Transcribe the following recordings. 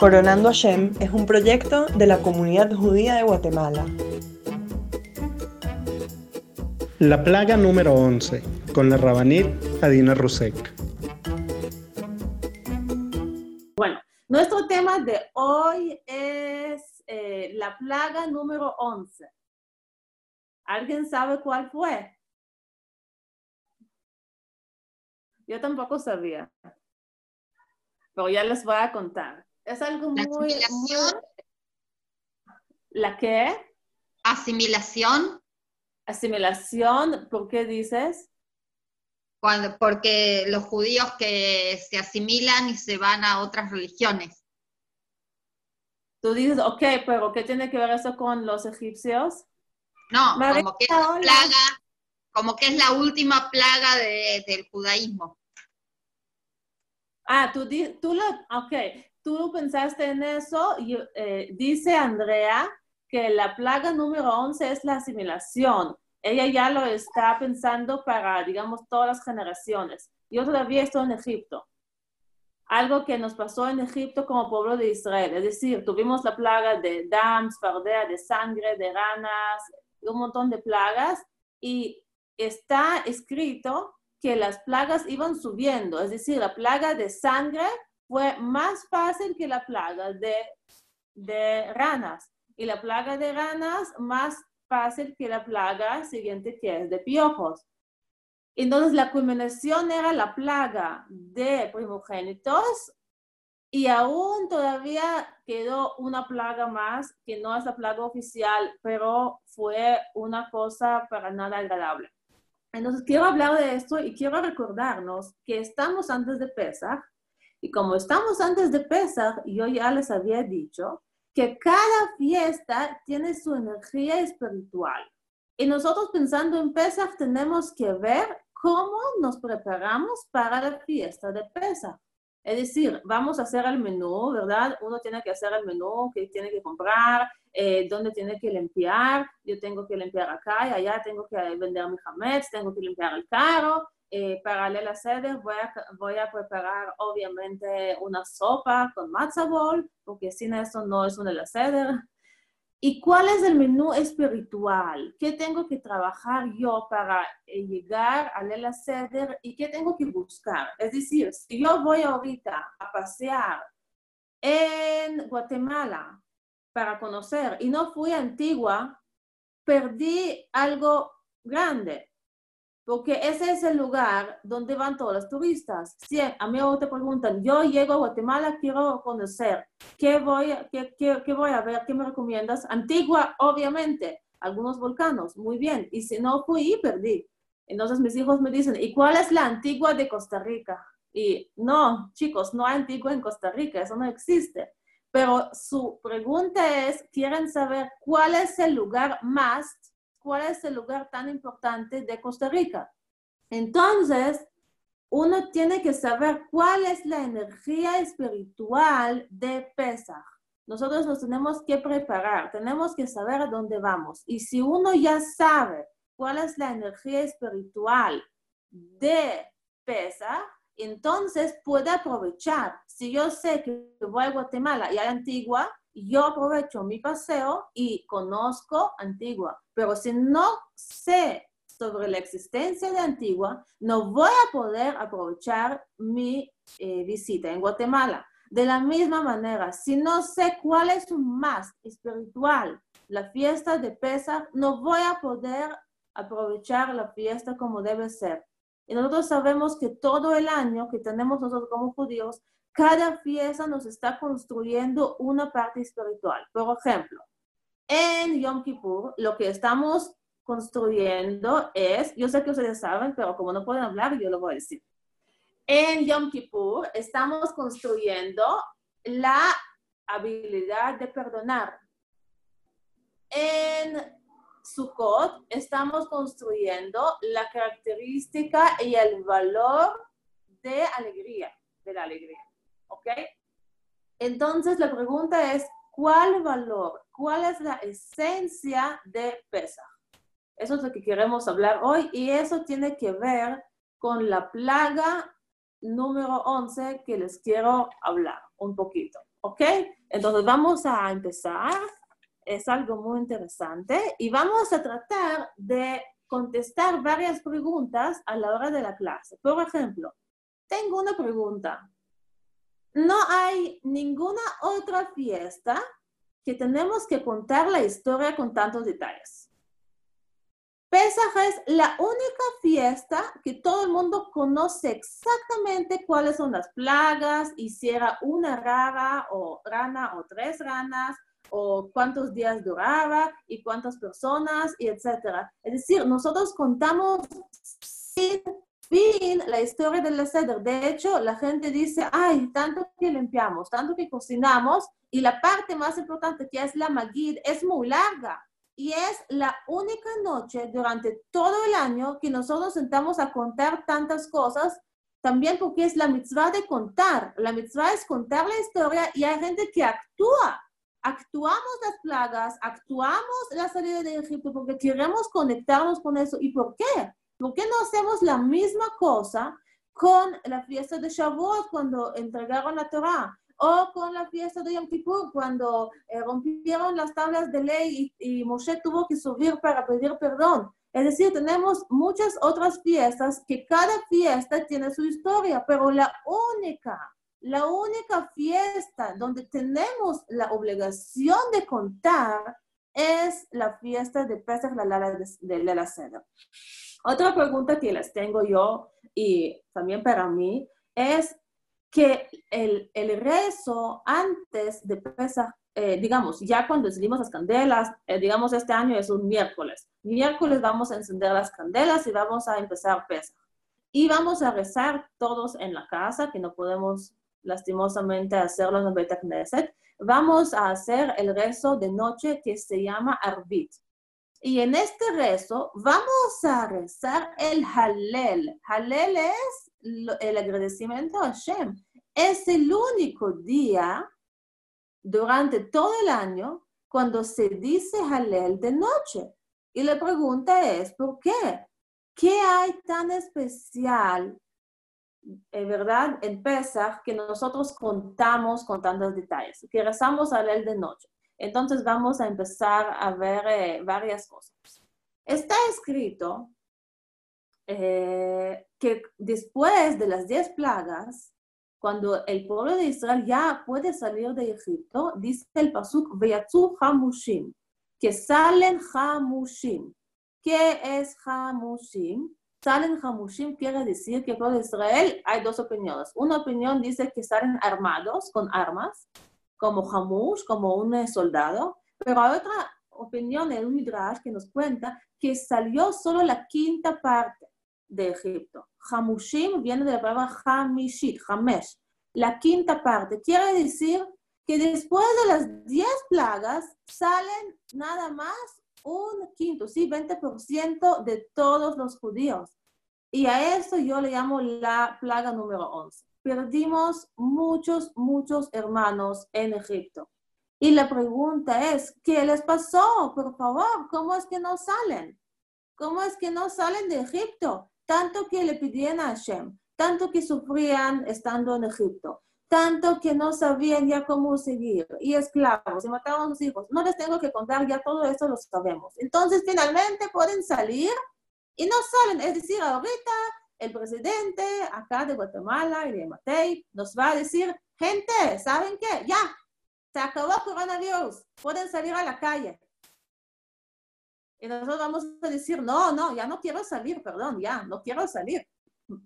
Coronando Hashem es un proyecto de la comunidad judía de Guatemala. La plaga número 11, con la rabanit Adina Rusek. Bueno, nuestro tema de hoy es eh, la plaga número 11. ¿Alguien sabe cuál fue? Yo tampoco sabía, pero ya les voy a contar. Es algo muy... asimilación. muy- ¿La qué? Asimilación, Asimilación, ¿por qué dices? cuando, porque los judíos que se asimilan y se van a otras religiones. Tú dices, ok, pero ¿qué tiene que ver eso con los egipcios? No, como que es la plaga, como que es la última plaga de- del judaísmo. Ah, tú, tú lo, ok, tú pensaste en eso. y, eh, dice Andrea que la plaga número 11 es la asimilación. Ella ya lo está pensando para, digamos, todas las generaciones. Yo todavía estoy en Egipto. Algo que nos pasó en Egipto como pueblo de Israel. Es decir, tuvimos la plaga de dams, fardea, de sangre, de ranas, un montón de plagas. Y está escrito que las plagas iban subiendo, es decir, la plaga de sangre fue más fácil que la plaga de, de ranas y la plaga de ranas más fácil que la plaga siguiente que es de piojos. Entonces la culminación era la plaga de primogénitos y aún todavía quedó una plaga más que no es la plaga oficial, pero fue una cosa para nada agradable. Entonces, quiero hablar de esto y quiero recordarnos que estamos antes de Pesach y como estamos antes de Pesach, yo ya les había dicho que cada fiesta tiene su energía espiritual. Y nosotros pensando en Pesach tenemos que ver cómo nos preparamos para la fiesta de Pesach. Es decir, vamos a hacer el menú, ¿verdad? Uno tiene que hacer el menú, que tiene que comprar, eh, dónde tiene que limpiar. Yo tengo que limpiar acá y allá, tengo que vender mi hametz, tengo que limpiar el carro. Eh, para la sede voy a, voy a preparar obviamente una sopa con matzo ball, porque sin eso no es una sede. ¿Y cuál es el menú espiritual? ¿Qué tengo que trabajar yo para eh, llegar a la seder y qué tengo que buscar? Es decir, si yo voy ahorita a pasear en Guatemala para conocer y no fui a Antigua, perdí algo grande. Porque ese es el lugar donde van todos los turistas. Si a mí te preguntan, yo llego a Guatemala, quiero conocer, ¿qué voy, qué, qué- qué voy a ver? ¿Qué me recomiendas? Antigua, obviamente. Algunos volcanos, muy bien. Y si no fui, perdí. Entonces mis hijos me dicen, ¿y cuál es la antigua de Costa Rica? Y no, chicos, no hay antigua en Costa Rica, eso no existe. Pero su pregunta es, quieren saber cuál es el lugar más, cuál es el lugar tan importante de Costa Rica. Entonces, uno tiene que saber cuál es la energía espiritual de Pesach. Nosotros nos tenemos que preparar, tenemos que saber a dónde vamos. Y si uno ya sabe cuál es la energía espiritual de Pesach, entonces puede aprovechar. Si yo sé que voy a Guatemala y hay Antigua, yo aprovecho mi paseo y conozco Antigua. Pero si no sé sobre la existencia de Antigua, no voy a poder aprovechar mi eh, visita en Guatemala. De la misma manera, si no sé cuál es un más espiritual, la fiesta de Pesach, no voy a poder aprovechar la fiesta como debe ser. Y nosotros sabemos que todo el año que tenemos nosotros como judíos, cada fiesta nos está construyendo una parte espiritual. Por ejemplo, en Yom Kippur, lo que estamos construyendo es, yo sé que ustedes saben, pero como no pueden hablar, yo lo voy a decir. En Yom Kippur estamos construyendo la habilidad de perdonar. En Sukkot estamos construyendo la característica y el valor de alegría, de la alegría. ¿Ok? Entonces la pregunta es, ¿cuál valor, cuál es la esencia de Pesach? Eso es lo que queremos hablar hoy y eso tiene que ver con la plaga número 11 que les quiero hablar un poquito. ¿Ok? Entonces vamos a empezar. Es algo muy interesante y vamos a tratar de contestar varias preguntas a la hora de la clase. Por ejemplo, tengo una pregunta. No hay ninguna otra fiesta que tenemos que contar la historia con tantos detalles. Pesaj es la única fiesta que todo el mundo conoce exactamente cuáles son las plagas y si era una rara o rana o tres ranas o cuántos días duraba y cuántas personas y etcétera. Es decir, nosotros contamos sin fin la historia del ceder. De hecho, la gente dice, ay, tanto que limpiamos, tanto que cocinamos y la parte más importante que es la magid es muy larga y es la única noche durante todo el año que nosotros sentamos a contar tantas cosas, también porque es la mitzvah de contar. La mitzvah es contar la historia y hay gente que actúa. Actuamos las plagas, actuamos la salida de Egipto porque queremos conectarnos con eso. ¿Y por qué? ¿Por qué no hacemos la misma cosa con la fiesta de Shavuot cuando entregaron la Torah? o con la fiesta de Yom Kippur, cuando eh, rompieron las tablas de ley y, Moshe tuvo que subir para pedir perdón. Es decir, tenemos muchas otras fiestas que cada fiesta tiene su historia, pero la única, la única fiesta donde tenemos la obligación de contar es la fiesta de Pesach, la Lala de, de la Seda. Otra pregunta que les tengo yo y también para mí es que el, el rezo antes de Pesach, eh, digamos, ya cuando encendimos las candelas, eh, digamos este año es un miércoles. Miércoles vamos a encender las candelas y vamos a empezar Pesach. Y vamos a rezar todos en la casa, que no podemos lastimosamente hacerlo en el Bet Knesset. Vamos a hacer el rezo de noche que se llama Arbit. Y en este rezo vamos a rezar el Halel. Halel es el agradecimiento a Hashem. Es el único día durante todo el año cuando se dice Halel de noche. Y la pregunta es, ¿por qué? ¿Qué hay tan especial, en verdad, en Pesach que nosotros contamos con tantos detalles? Que rezamos Halel de noche. Entonces vamos a empezar a ver eh, varias cosas. Está escrito eh, que después de las diez plagas, cuando el pueblo de Israel ya puede salir de Egipto, dice el pasuk, Veyatzu Hamushim, que salen Hamushim. ¿Qué es Hamushim? Salen Hamushim quiere decir que el pueblo de Israel hay dos opiniones. Una opinión dice que salen armados, con armas, como Hamush, como un soldado, pero hay otra opinión en un Midrash que nos cuenta que salió solo la quinta parte de Egipto. Hamushim viene de la palabra Hamishit, Hamesh, la quinta parte. Quiere decir que después de las diez plagas salen nada más un quinto, sí, 20% de todos los judíos. Y a eso yo le llamo la plaga número 11. Perdimos muchos, muchos hermanos en Egipto. Y la pregunta es, ¿qué les pasó? Por favor, ¿cómo es que no salen? ¿Cómo es que no salen de Egipto? tanto que le pidían a Hashem, tanto que sufrían estando en Egipto, tanto que no sabían ya cómo seguir, y esclavos, y mataban a sus hijos. No les tengo que contar, ya todo eso lo sabemos. Entonces, finalmente pueden salir y no salen. Es decir, ahorita el presidente acá de Guatemala y de Matei nos va a decir, gente, ¿saben qué? Ya, se acabó coronavirus, pueden salir a la calle. Y nosotros vamos a decir, no, no, ya no quiero salir, perdón, ya, no quiero salir.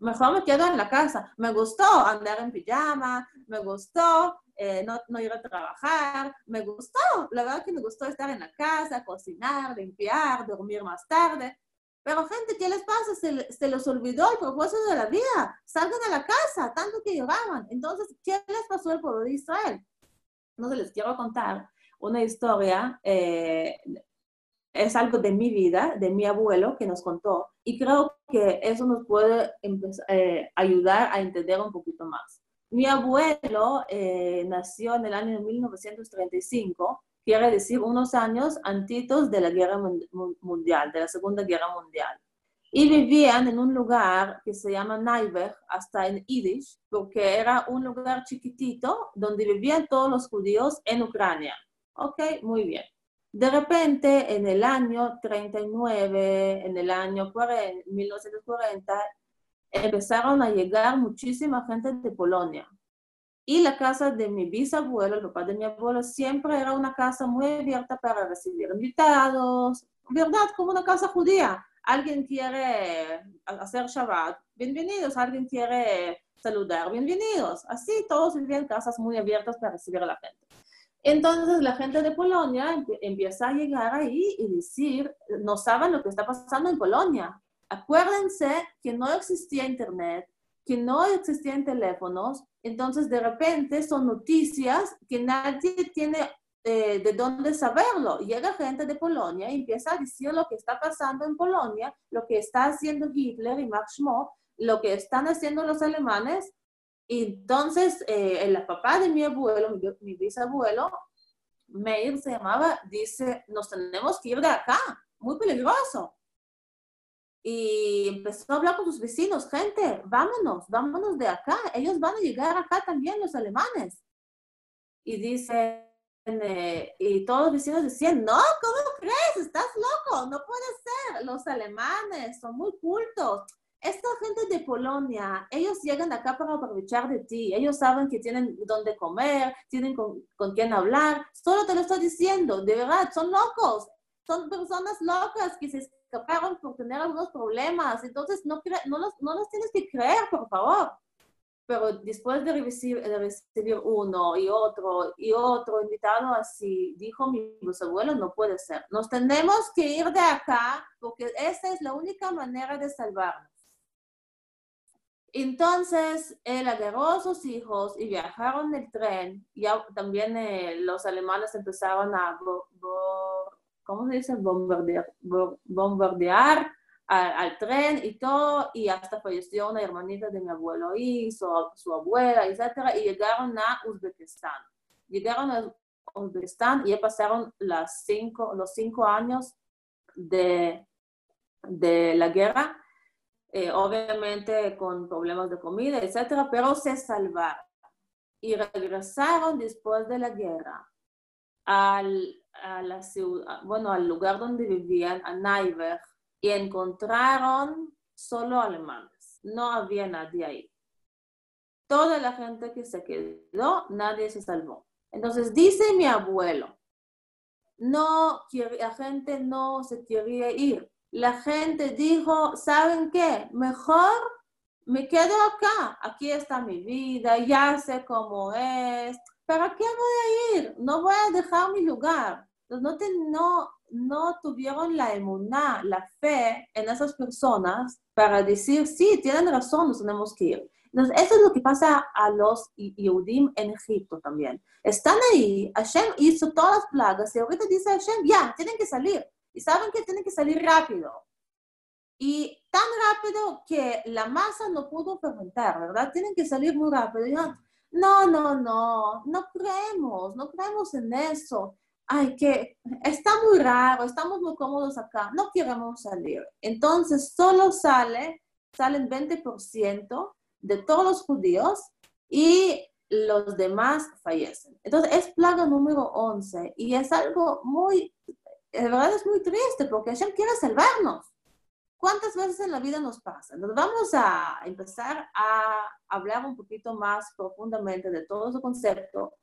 Mejor me quedo en la casa. Me gustó andar en pijama, me gustó eh, no, no, ir a trabajar, me gustó, la verdad que me gustó estar en la casa, cocinar, limpiar, dormir más tarde. Pero gente, ¿qué les pasa? Se, se, les olvidó el propósito de la vida. Salgan a la casa, tanto que lloraban. Entonces, ¿qué les pasó al pueblo de Israel? Se les quiero contar una historia eh, es algo de mi vida, de mi abuelo que nos contó y creo que eso nos puede eh, ayudar a entender un poquito más. Mi abuelo eh, nació en el año 1935, quiere decir unos años antes de la guerra mundial, de la Segunda Guerra Mundial. y vivían en un lugar que se llama Naiberg, hasta en Yiddish, porque era un lugar chiquitito donde vivían todos los judíos en Ucrania. Ok, muy bien. De repente, en el año 39, en el año 40, 1940, empezaron a llegar muchísima gente de Polonia. Y la casa de mi bisabuelo, el papá de mi abuelo, siempre era una casa muy abierta para recibir invitados, ¿verdad? Como una casa judía alguien quiere hacer Shabbat, bienvenidos, alguien quiere saludar, bienvenidos. Así todos vivían casas muy abiertas para recibir a la gente. Entonces la gente de Polonia empieza a llegar ahí y decir, no saben lo que está pasando en Polonia. Acuérdense que no existía internet, que no existían teléfonos, entonces de repente son noticias que nadie tiene eh, de dónde saberlo. Llega gente de Polonia y empieza a decir lo que está pasando en Polonia, lo que está haciendo Hitler y Max lo que están haciendo los alemanes. Y entonces, eh, el papá de mi abuelo, mi, bisabuelo, Meir se llamaba, dice, nos tenemos que ir de acá, muy peligroso. Y empezó a hablar con sus vecinos, gente, vámonos, vámonos de acá, ellos van a llegar acá también, los alemanes. Y dice, y todos los vecinos decían, no, ¿cómo crees? Estás loco, no puede ser. Los alemanes son muy cultos. Esta gente de Polonia, ellos llegan acá para aprovechar de ti. Ellos saben que tienen dónde comer, tienen con, con quién hablar. Solo te lo estoy diciendo, de verdad, son locos. Son personas locas que se escaparon por tener algunos problemas. Entonces, no, no, los, no los tienes que creer, por favor pero después de recibir, recibir, uno y otro y otro invitado así, dijo mi abuelo, no puede ser. Nos tenemos que ir de acá porque esa es la única manera de salvarnos. Entonces, él agarró a sus hijos y viajaron en el tren. Ya también eh, los alemanes empezaron a, ¿cómo se dice? Bombardear, bombardear al, tren y todo, y hasta falleció una hermanita de mi abuelo y su, su abuela, etcétera, y llegaron a Uzbekistán. Llegaron a Uzbekistán y ya pasaron las cinco, los cinco años de, de la guerra, eh, obviamente con problemas de comida, etcétera, pero se salvaron y regresaron después de la guerra al, a la ciudad, bueno, al lugar donde vivían, a Naiver, y encontraron solo alemanes. No había nadie ahí. Toda la gente que se quedó, nadie se salvó. Entonces dice mi abuelo, no, la gente no se quería ir. La gente dijo, ¿saben qué? Mejor me quedo acá. Aquí está mi vida, ya sé cómo es. ¿Para qué voy a ir? No voy a dejar mi lugar. No, no, no tuvieron la emuná, la fe en esas personas para decir, sí, tienen razón, nos tenemos que ir. Entonces, eso es lo que pasa a los Yehudim en Egipto también. Están ahí, Hashem hizo todas las plagas y ahorita dice Hashem, ya, tienen que salir. Y saben que tienen que salir rápido. Y tan rápido que la masa no pudo fermentar, ¿verdad? Tienen que salir muy rápido. No, no, no, no creemos, no creemos en eso ay, que está muy raro, estamos muy cómodos acá, no queremos salir. Entonces, solo sale, salen 20% de todos los judíos y los demás fallecen. Entonces, es plaga número 11 y es algo muy, de verdad es muy triste porque Hashem quiere salvarnos. ¿Cuántas veces en la vida nos pasa? Entonces, vamos a empezar a hablar un poquito más profundamente de todo ese concepto.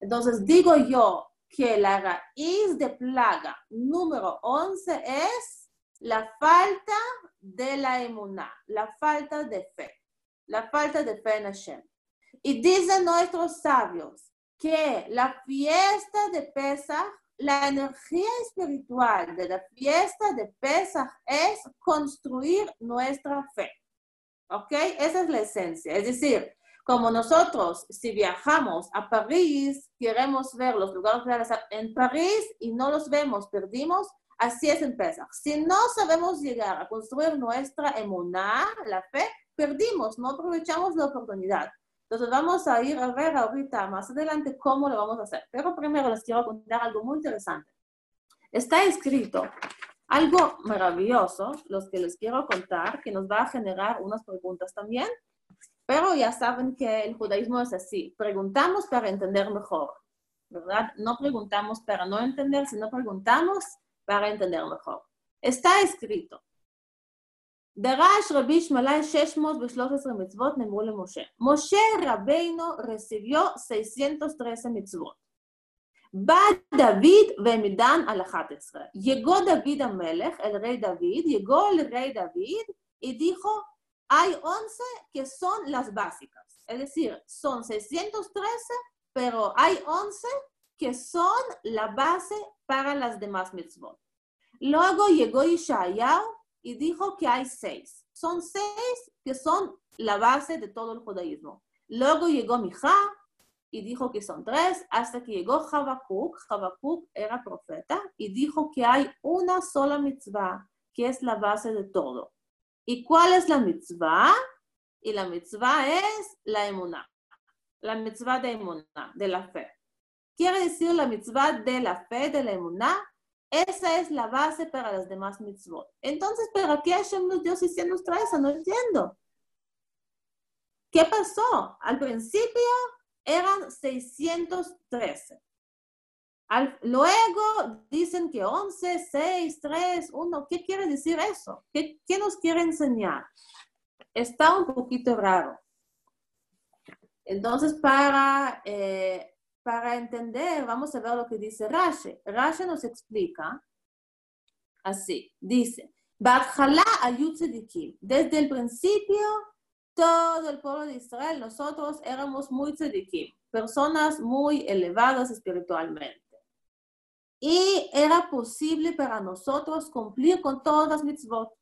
Entonces, digo yo, que la raíz de plaga número 11 es la falta de la emuná, la falta de fe, la falta de fe en Hashem. Y dicen nuestros sabios que la fiesta de Pesach, la energía espiritual de la fiesta de Pesach es construir nuestra fe. ¿Ok? Esa es la esencia. Es decir, como nosotros, si viajamos a París, queremos ver los lugares reales en París y no los vemos, perdimos, así es en Pesach. Si no sabemos llegar a construir nuestra emuná, la fe, perdimos, no aprovechamos la oportunidad. Entonces vamos a ir a ver ahorita más adelante cómo lo vamos a hacer. Pero primero les quiero contar algo muy interesante. Está escrito algo maravilloso, los que les quiero contar, que nos va a generar unas preguntas también, pero ya saben que el judaísmo es así, preguntamos para entender mejor, ¿verdad? No preguntamos para no entender, sino preguntamos para entender mejor. Está escrito. דרש רבי שמלאי 613 מצוות נאמרו למשה. משה רבינו רecibió 613 מצוות. בא דוד ומדן על 11. Llegó David המלך, el rey David, llegó el rey David y dijo, hay 11 que son las básicas. Es decir, son 613, pero hay 11 que son la base para las demás mitzvot. Luego llegó Ishayahu y dijo que hay seis. Son seis que son la base de todo el judaísmo. Luego llegó Mijá y dijo que son tres, hasta que llegó Habacuc. Habacuc era profeta y dijo que hay una sola mitzvah que es la base de todo. ¿Y cuál es la mitzvah? Y la mitzvah es la emuná, la mitzvah de emuná, de la fe. Quiere decir la mitzvah de la fe, de la emuná, esa es la base para las demás mitzvot. Entonces, ¿para qué Hashem nos dio 613? No entiendo. ¿Qué pasó? Al principio eran 613. luego dicen que 11, 6, 3, 1. ¿Qué quiere decir eso? ¿Qué, nos quiere enseñar? Está un poquito raro. Entonces, para eh, para entender, vamos a ver lo que dice Rashi. Rashi nos explica así, dice, desde el principio, todo el pueblo de Israel, nosotros éramos muy tzedikim, personas muy elevadas espiritualmente. Y era posible para nosotros cumplir con todas las mitzvot.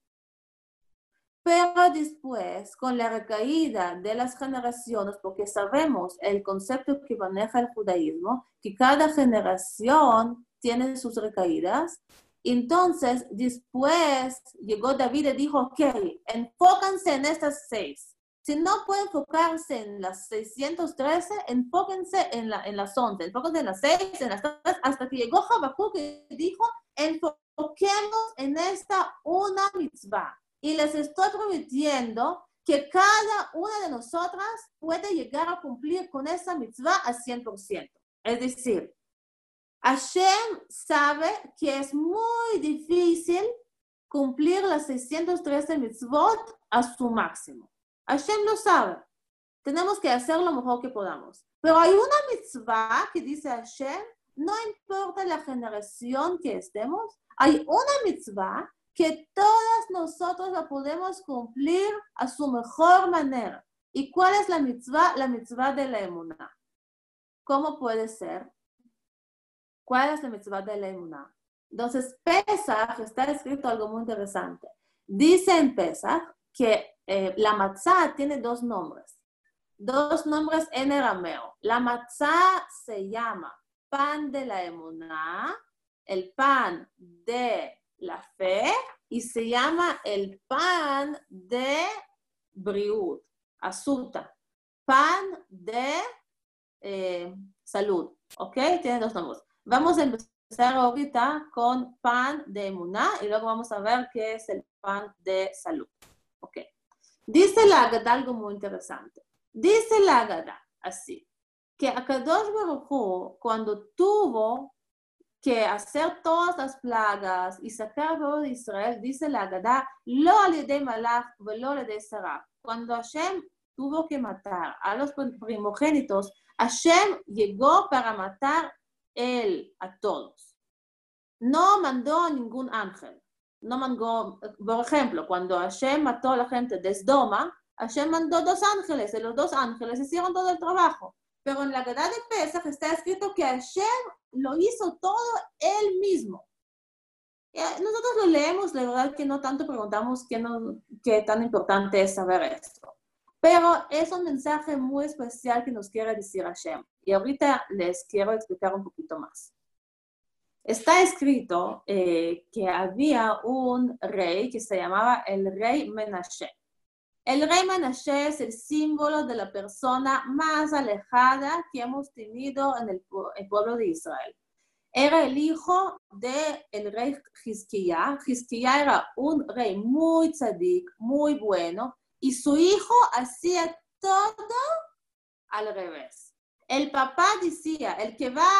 Pero después, con la recaída de las generaciones, porque sabemos el concepto que maneja el judaísmo, que cada generación tiene sus recaídas, entonces después llegó David y dijo, ok, enfóquense en estas seis. Si no pueden enfocarse en las 613, enfóquense en, la, en las 11, enfóquense en las 6, en las 3, hasta que llegó Habacuc y dijo, enfoquemos en esta una mitzvah y les estoy prometiendo que cada una de nosotras puede llegar a cumplir con esa mitzvah al 100%. Es decir, Hashem sabe que es muy difícil cumplir las 613 mitzvot a su máximo. Hashem lo sabe. Tenemos que hacer lo mejor que podamos. Pero hay una mitzvah que dice Hashem, no importa la generación que estemos, hay una mitzvah que todas nosotros la podemos cumplir a su mejor manera. ¿Y cuál es la mitzvah? La mitzvah de la emuná. ¿Cómo puede ser? ¿Cuál es la mitzvah de la emuná? Entonces, Pesach está escrito algo muy interesante. Dice en Pesach que eh, la matzah tiene dos nombres. Dos nombres en arameo. La matzah se llama pan de la emuná, el pan de la fe y se llama el pan de briut, azúcar, pan de eh, salud, ¿ok? Tiene dos nombres. Vamos a empezar ahorita con pan de muná y luego vamos a ver qué es el pan de salud, ¿ok? Dice la Agada algo muy interesante. Dice la Agada así, que Akadosh Baruch cuando tuvo que hacer todas las plagas y sacar al de Israel, dice la Agada, lo de malach, lo de Sarah. Cuando Hashem tuvo que matar a los primogénitos, Hashem llegó para matar él a todos. No mandó a ningún ángel. No mandó, por ejemplo, cuando Hashem mató a la gente de Sdoma, Hashem mandó dos ángeles y los dos ángeles hicieron todo el trabajo. Pero en la Agada de Pesach está escrito que Hashem lo hizo todo él mismo. Nosotros lo leemos, la verdad que no tanto preguntamos qué, no, qué tan importante es saber esto. Pero es un mensaje muy especial que nos quiere decir Hashem. Y ahorita les quiero explicar un poquito más. Está escrito eh, que había un rey que se llamaba el rey Menashe. El rey Manashe es el símbolo de la persona más alejada que hemos tenido en el, pueblo de Israel. era el hijo del el rey Hizkiah. Hizkiah era un rey muy tzadik, muy bueno, y su hijo hacía todo al revés. El papá decía, el que va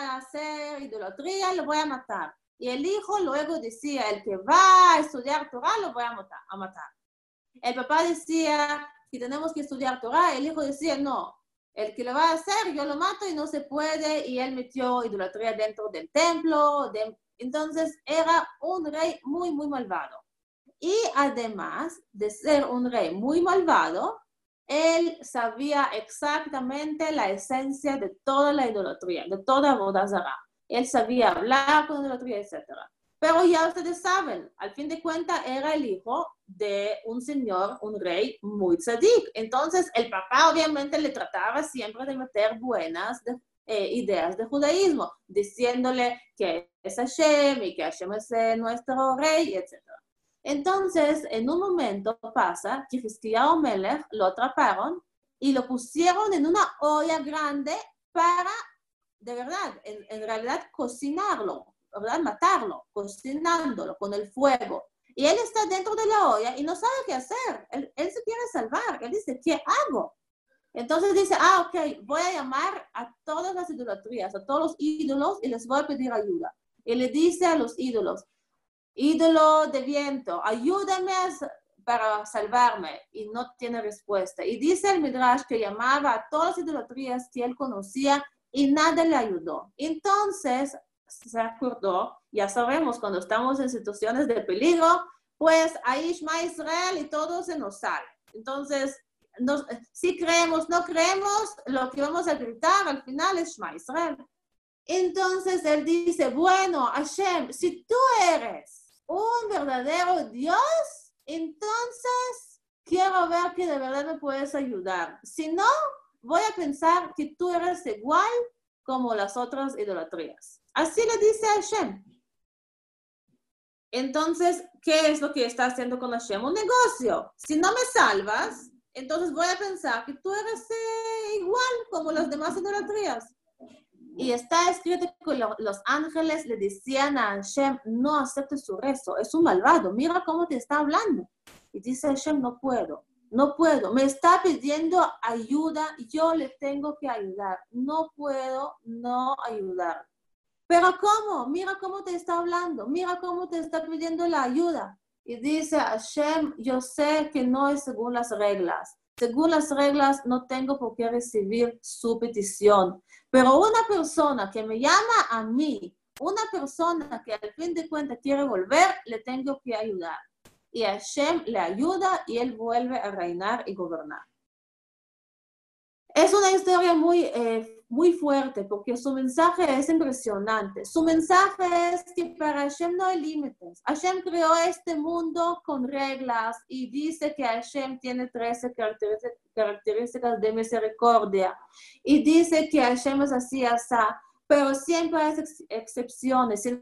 a hacer idolatría lo voy a matar. Y el hijo luego decía, el que va a estudiar Torah lo voy a matar. A matar. El papá decía que tenemos que estudiar Torah, el hijo decía, no, el que lo va a hacer yo lo mato y no se puede, y él metió idolatría dentro del templo. Entonces era un rey muy, muy malvado. Y además de ser un rey muy malvado, él sabía exactamente la esencia de toda la idolatría, de toda Bodazara. Él sabía hablar con idolatría, etc. Pero ya ustedes saben, al fin de cuentas era el hijo de un señor, un rey muy tzadik. Entonces el papá obviamente le trataba siempre de meter buenas eh, ideas de judaísmo, diciéndole que es Hashem y que Hashem es nuestro rey, etc. Entonces, en un momento pasa que Hiskiah Melech lo atraparon y lo pusieron en una olla grande para, de verdad, en, realidad cocinarlo, ¿verdad? Matarlo, cocinándolo con el fuego. Y él está dentro de la olla y no sabe qué hacer. Él, él se quiere salvar. Él dice, ¿qué hago? Entonces dice, ah, ok, voy a llamar a todas las idolatrías, a todos los ídolos y les voy a pedir ayuda. Y le dice a los ídolos, ídolo de viento, ayúdame para salvarme. Y no tiene respuesta. Y dice el Midrash que llamaba a todas las idolatrías que él conocía y nada le ayudó. Entonces se acordó, ya sabemos, cuando estamos en situaciones de peligro, pues ahí Ishma Israel y todo se nos sale. Entonces, si creemos, no creemos, lo que vamos a gritar al final es Shema Israel. Entonces él dice, bueno, Hashem, si tú eres un verdadero Dios, entonces quiero ver que de verdad me puedes ayudar. Si no, voy a pensar que tú eres igual como las otras idolatrías. Así le dice Hashem. Entonces, ¿qué es lo que está haciendo con Hashem? Un negocio. Si no me salvas, entonces voy a pensar que tú eres eh, igual como las demás idolatrías. Y está escrito que los ángeles le decían a Hashem, no acepte su rezo, es un malvado, mira cómo te está hablando. Y dice Hashem, no puedo, no puedo, me está pidiendo ayuda, yo le tengo que ayudar, no puedo no ayudar. Pero ¿cómo? Mira cómo te está hablando, mira cómo te está pidiendo la ayuda. Y dice Hashem, yo sé que no es según las reglas, según las reglas, no tengo por qué recibir su petición. Pero una persona que me llama a mí, una persona que al fin de cuentas quiere volver, le tengo que ayudar. Y Hashem le ayuda y él vuelve a reinar y gobernar. Es una historia muy, eh, muy fuerte porque su mensaje es impresionante. Su mensaje es que para Hashem no hay límites. Hashem creó este mundo con reglas y dice que Hashem tiene 13 características de misericordia. Y dice que Hashem es así, así. Pero siempre hay excepciones. Si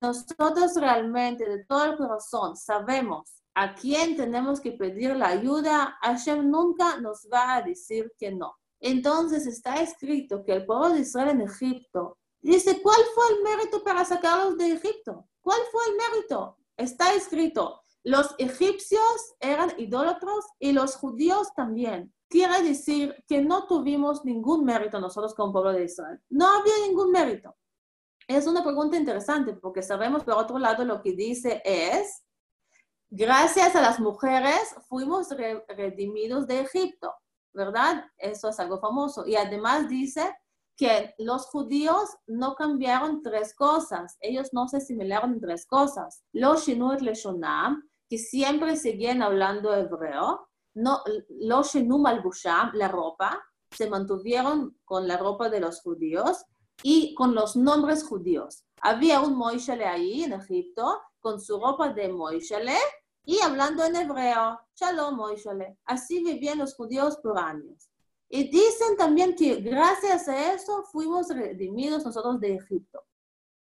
nosotros realmente de todo el corazón sabemos a quién tenemos que pedir la ayuda, Hashem nunca nos va a decir que no. Entonces está escrito que el pueblo de Israel en Egipto dice, ¿cuál fue el mérito para sacarlos de Egipto? ¿Cuál fue el mérito? Está escrito, los egipcios eran idólatros y los judíos también. Quiere decir que no tuvimos ningún mérito nosotros como pueblo de Israel. No había ningún mérito. Es una pregunta interesante porque sabemos por otro lado lo que dice es, gracias a las mujeres fuimos redimidos de Egipto. ¿Verdad? Eso es algo famoso. Y además dice que los judíos no cambiaron tres cosas, ellos no se asimilaron tres cosas. Los Shinut Leshonam, que siempre seguían hablando hebreo, no, los Shinum Albusham, la ropa, se mantuvieron con la ropa de los judíos y con los nombres judíos. Había un Moishele ahí en Egipto con su ropa de Moishele y hablando en hebreo, Shalom Moishale. Así vivían los judíos por años. Y dicen también que gracias a eso fuimos redimidos nosotros de Egipto.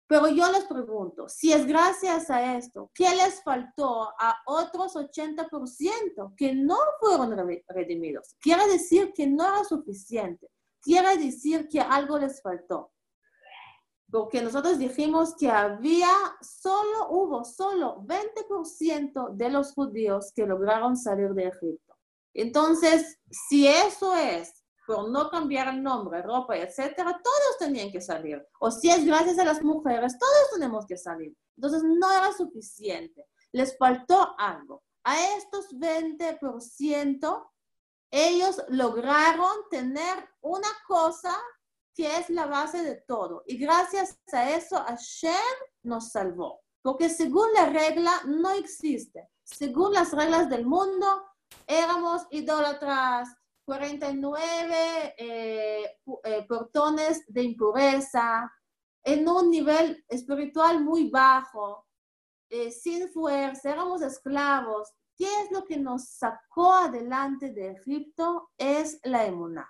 Pero yo les pregunto, si es gracias a esto, ¿qué les faltó a otros 80% que no fueron redimidos? Quiere decir que no era suficiente. Quiere decir que algo les faltó. Porque nosotros dijimos que había, solo hubo solo 20% de los judíos que lograron salir de Egipto. Entonces, si eso es por no cambiar el nombre, ropa, etcétera, todos tenían que salir. O si es gracias a las mujeres, todos tenemos que salir. Entonces, no era suficiente. Les faltó algo. A estos 20%, ellos lograron tener una cosa que es la base de todo. Y gracias a eso, Hashem nos salvó. Porque según la regla, no existe. Según las reglas del mundo, éramos idólatras, 49 eh, eh, portones de impureza, en un nivel espiritual muy bajo, eh, sin fuerza, éramos esclavos. ¿Qué es lo que nos sacó adelante de Egipto? Es la emuná,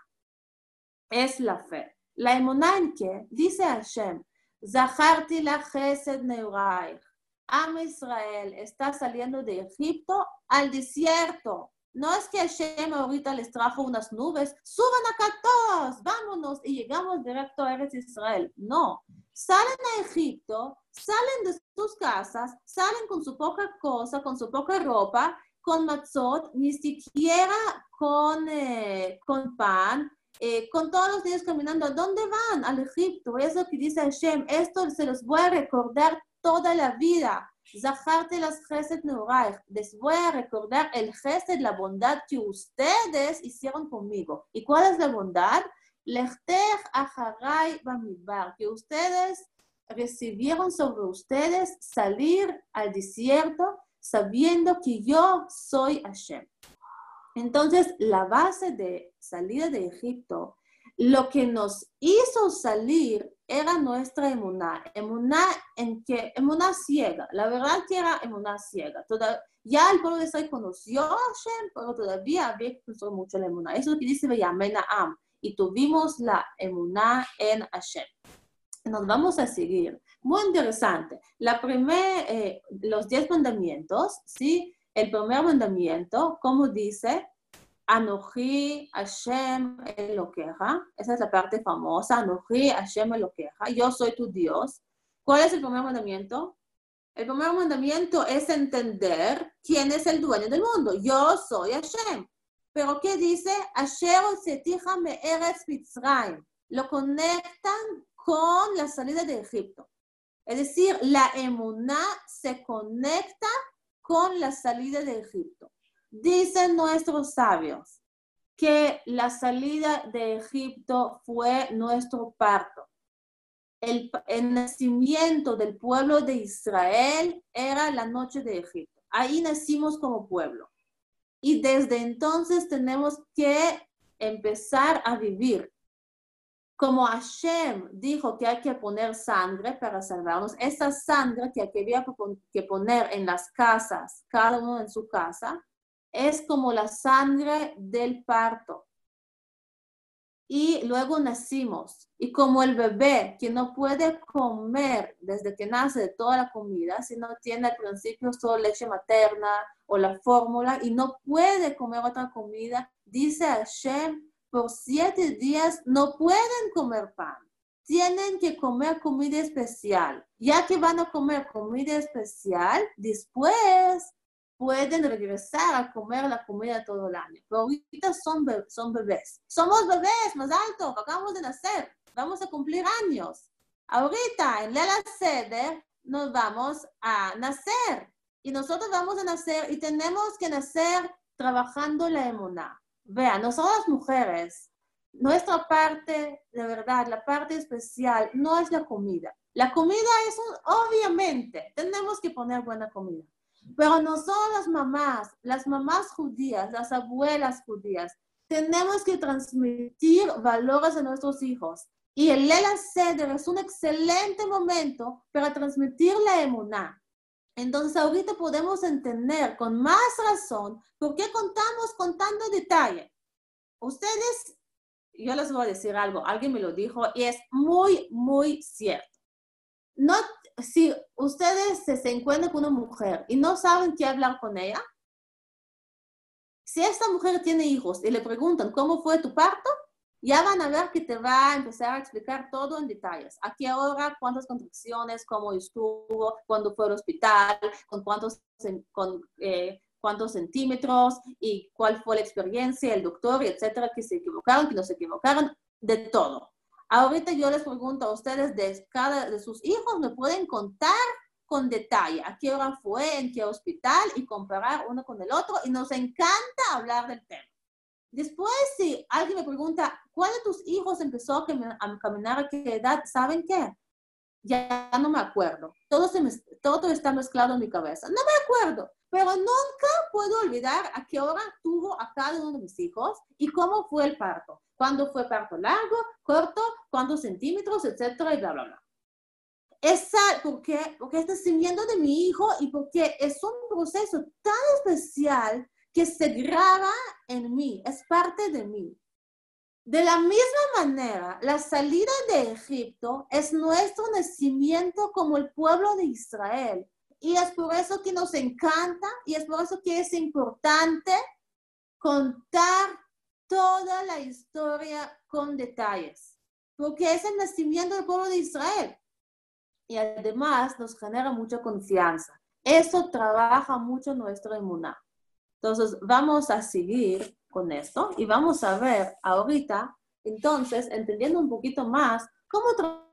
es la fe. La emuná en que, dice Hashem, Zaharti la Chesed Neuraich. Am Israel está saliendo de Egipto al desierto. No es que Hashem ahorita les trajo unas nubes, suban acá todos, vámonos y llegamos directo a Eretz Israel. No, salen a Egipto, salen de sus casas, salen con su poca cosa, con su poca ropa, con matzot, ni siquiera con, eh, con pan, eh, con todos los días caminando. ¿A dónde van? Al Egipto. Es lo que dice Hashem. Esto se los voy a recordar toda la vida. Zaharte las Gesed Neuraich. Les voy a recordar el Gesed, la bondad que ustedes hicieron conmigo. ¿Y cuál es la bondad? Lechter Aharai Bamidbar. Que ustedes recibieron sobre ustedes salir al desierto sabiendo que yo soy Hashem. Entonces, la base de salida de Egipto, lo que nos hizo salir era nuestra emuná. Emuná en que, emuná ciega. La verdad que era emuná ciega. ya el pueblo de Israel conoció a Hashem, pero todavía había mucho la emuná. Eso es lo que dice Am. Y tuvimos la emuná en Hashem. Nos vamos a seguir. Muy interesante. La primer, eh, los diez mandamientos, ¿sí? El primer mandamiento, como dice, Anoji Hashem Elokeja, esa es la parte famosa, Anoji Hashem Elokeja, yo soy tu Dios. ¿Cuál es el primer mandamiento? El primer mandamiento es entender quién es el dueño del mundo. Yo soy Hashem. Pero ¿qué dice? Lo conectan con la salida de Egipto. Es decir, la emuná se conecta con la salida de Egipto. Dicen nuestros sabios que la salida de Egipto fue nuestro parto. El, nacimiento del pueblo de Israel era la noche de Egipto. Ahí nacimos como pueblo. Y desde entonces tenemos que empezar a vivir como Hashem dijo que hay que poner sangre para salvarnos, esa sangre que había que poner en las casas, cada uno en su casa, es como la sangre del parto. Y luego nacimos. Y como el bebé que no puede comer desde que nace de toda la comida, si no tiene al principio solo leche materna o la fórmula y no puede comer otra comida, dice Hashem, por siete días no pueden comer pan. Tienen que comer comida especial. Ya que van a comer comida especial, después pueden regresar a comer la comida todo el año. Pero ahorita son, son bebés. Somos bebés más altos, acabamos de nacer. Vamos a cumplir años. Ahorita en la sede nos vamos a nacer. Y nosotros vamos a nacer y tenemos que nacer trabajando la emuná. Vean, nosotros mujeres, nuestra parte, de verdad, la parte especial no es la comida. La comida es un, obviamente, tenemos que poner buena comida. Pero nosotros las mamás, las mamás judías, las abuelas judías, tenemos que transmitir valores a nuestros hijos. Y el Lela Seder es un excelente momento para transmitir la emuná. Entonces ahorita podemos entender con más razón por qué contamos con tanto detalle. Ustedes, yo les voy a decir algo, alguien me lo dijo y es muy, muy cierto. No, si ustedes se, encuentran con una mujer y no saben qué hablar con ella, si esta mujer tiene hijos y le preguntan cómo fue tu parto, ya van a ver que te va a empezar a explicar todo en detalles. A qué cuántas contracciones, cómo estuvo, cuándo fue al hospital, con cuántos, eh, cuántos centímetros y cuál fue la experiencia, el doctor, etcétera, que se equivocaron, que no se equivocaron, de todo. Ahorita yo les pregunto a ustedes de cada de sus hijos, ¿me pueden contar con detalle a qué hora fue, en qué hospital y comparar uno con el otro? Y nos encanta hablar del tema. Después, si alguien me pregunta, ¿cuál de tus hijos empezó a caminar a qué edad? ¿Saben qué? Ya no me acuerdo. Todo, se todo está mezclado en mi cabeza. No me acuerdo, pero nunca puedo olvidar a qué hora tuvo a cada uno de mis hijos y cómo fue el parto. Cuándo fue parto largo, corto, cuántos centímetros, etcétera, y bla, bla, bla. Esa, ¿por qué? Porque es nacimiento de mi hijo y porque es un proceso tan especial que se graba en mí, es parte de mí. De la misma manera, la salida de Egipto es nuestro nacimiento como el pueblo de Israel. Y es por eso que nos encanta y es por eso que es importante contar toda la historia con detalles, porque es el nacimiento del pueblo de Israel. Y además nos genera mucha confianza. Eso trabaja mucho nuestro inmunidad. Entonces, vamos a seguir con esto y vamos a ver ahorita, entonces, entendiendo un poquito más cómo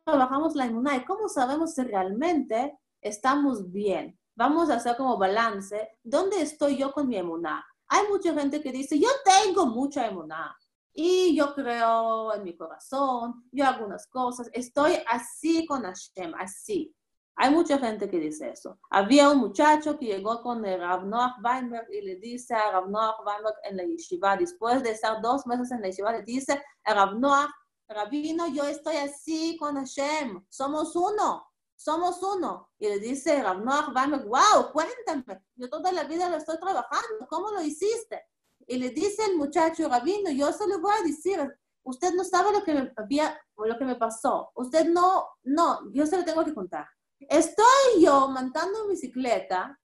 trabajamos la inmunidad y cómo sabemos si realmente estamos bien. Vamos a hacer como balance, ¿dónde estoy yo con mi inmunidad? Hay mucha gente que dice, yo tengo mucha inmunidad y yo creo en mi corazón, yo hago unas cosas, estoy así con Hashem, así. Hay mucha gente que dice eso. Había un muchacho que llegó con el Rav Noach Weinberg y le dice a Rav Noach Weinberg en la yeshiva, después de estar dos meses en la yeshiva, le dice a Rav Noach, Rabino, yo estoy así con Hashem, somos uno, somos uno. Y le dice Rav Noach Weinberg, wow, cuéntame, yo toda la vida lo estoy trabajando, ¿cómo lo hiciste? Y le dice el muchacho, Rabino, yo se lo voy a decir, usted no sabe lo que me, había, lo que me pasó, usted no, no, yo se lo tengo que contar. Estoy yo montando bicicleta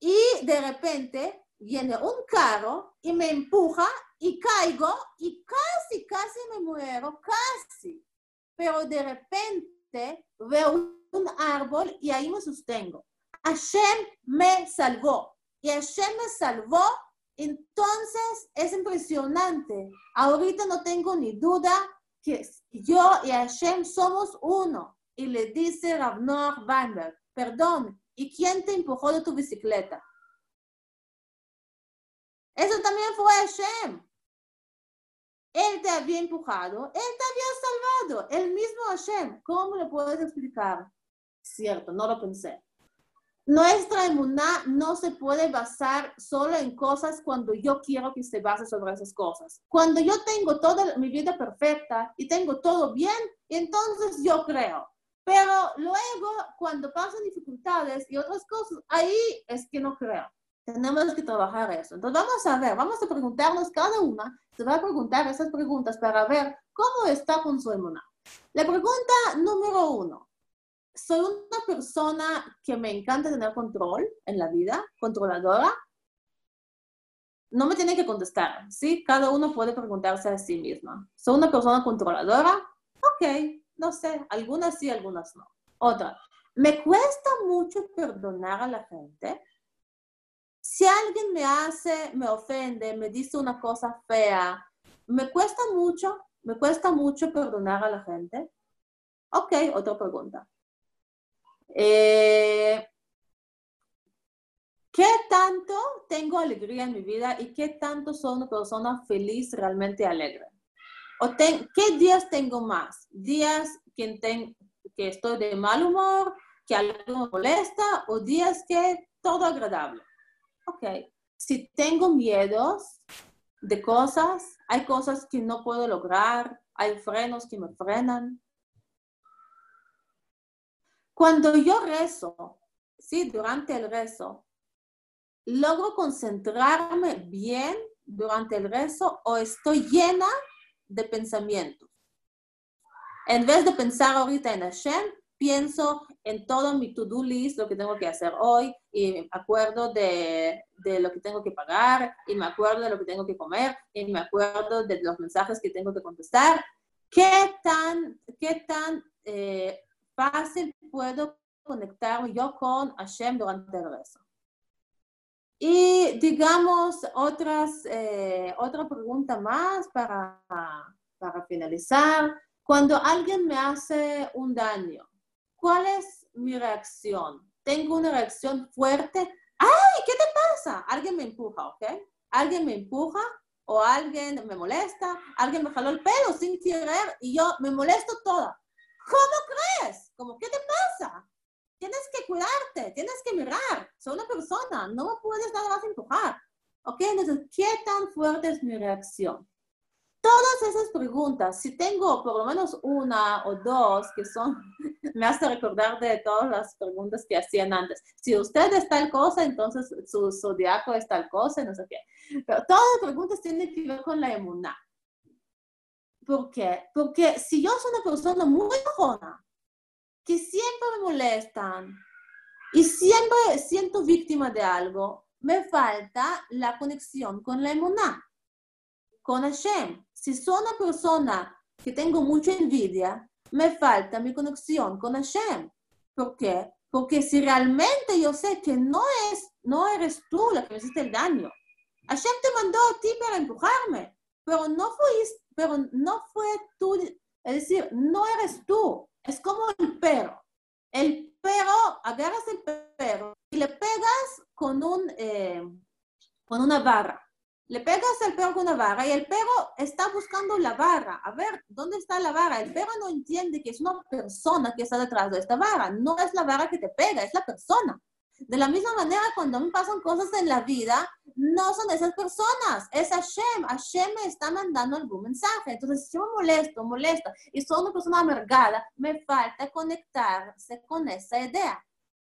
y de repente viene un carro y me empuja y caigo y casi, casi me muero, casi. Pero de repente veo un árbol y ahí me sostengo. Hashem me salvó y Hashem me salvó. Entonces es impresionante. Ahorita no tengo ni duda que yo y Hashem somos uno y le dice Rav Weinberg, perdón, ¿y quién te empujó de tu bicicleta? Eso también fue Hashem. Él te había empujado, él te había salvado, el mismo Hashem. ¿Cómo lo puedes explicar? Cierto, no lo pensé. Nuestra inmunidad no se puede basar solo en cosas cuando yo quiero que se base sobre esas cosas. Cuando yo tengo toda mi vida perfecta y tengo todo bien, entonces yo creo. Pero luego, cuando pasan dificultades y otras cosas, ahí es que no creo. Tenemos que trabajar eso. Entonces, vamos a ver, vamos a preguntarnos cada una, se va a preguntar esas preguntas para ver cómo está con su inmunidad. La pregunta número uno. Soy una persona que me encanta tener control en la vida, controladora. No me tiene que contestar, ¿sí? Cada uno puede preguntarse a sí misma. ¿Soy una persona controladora? Ok, no sé, algunas sí, algunas no. Otra, me cuesta mucho perdonar a la gente. Si alguien me hace, me ofende, me dice una cosa fea, me cuesta mucho, me cuesta mucho perdonar a la gente. Ok, otra pregunta. Eh, ¿Qué tanto tengo alegría en mi vida y qué tanto soy una persona feliz, realmente alegre? O ¿Qué días tengo más? ¿Días que, que estoy de mal humor, que algo me molesta, o días que todo agradable? Ok. Si tengo miedos de cosas, hay cosas que no puedo lograr, hay frenos que me frenan. Cuando yo rezo, sí, durante el rezo, logro concentrarme bien durante el rezo o estoy llena de pensamientos. En vez de pensar ahorita en Hashem, pienso en todo mi to-do list, lo que tengo que hacer hoy, y me acuerdo de, de, lo que tengo que pagar, y me acuerdo de lo que tengo que comer, y me acuerdo de los mensajes que tengo que contestar. ¿Qué tan, qué tan eh, fácil puedo conectar yo con Hashem durante el rezo? Y digamos, otras, eh, otra pregunta más para, para finalizar. Cuando alguien me hace un daño, ¿cuál es mi reacción? ¿Tengo una reacción fuerte? ¡Ay! ¿Qué te pasa? Alguien me empuja, ¿ok? Alguien me empuja o alguien me molesta, alguien me jaló el pelo sin querer y yo me molesto toda. ¿Cómo crees? ¿Cómo qué te pasa? Tienes que cuidarte, tienes que mirar. Soy una persona, no puedes nada más empujar. ¿Ok? Entonces, ¿qué tan fuerte es mi reacción? Todas esas preguntas, si tengo por lo menos una o dos que son, me hace recordar de todas las preguntas que hacían antes. Si usted es tal cosa, entonces su zodiaco es tal cosa, no sé qué. Pero todas las preguntas tienen que ver con la emuná. ¿Por qué? Porque si yo soy una persona muy jona, que siempre me molestan y siempre siento víctima de algo, me falta la conexión con la emuná, con Hashem. Si soy una persona que tengo mucha envidia, me falta mi conexión con Hashem. ¿Por qué? Porque si realmente yo sé que no, es, no eres tú la que me hiciste el daño, Hashem te mandó a ti para empujarme, pero no, fuiste, pero no fue tú, es decir, no eres tú, es como el perro. El perro, agarras el perro y le pegas con, un, eh, con una barra. Le pegas al perro con una barra y el perro está buscando la barra. A ver, ¿dónde está la barra? El perro no entiende que es una persona que está detrás de esta barra. No es la barra que te pega, es la persona. De la misma manera, cuando me pasan cosas en la vida, no son esas personas, es Hashem. Hashem me está mandando algún mensaje. Entonces, si yo me molesto, molesta y soy una persona amargada, me falta conectarse con esa idea.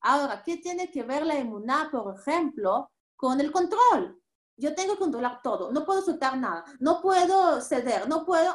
Ahora, ¿qué tiene que ver la emuná, por ejemplo, con el control? Yo tengo que controlar todo, no puedo soltar nada, no puedo ceder, no puedo...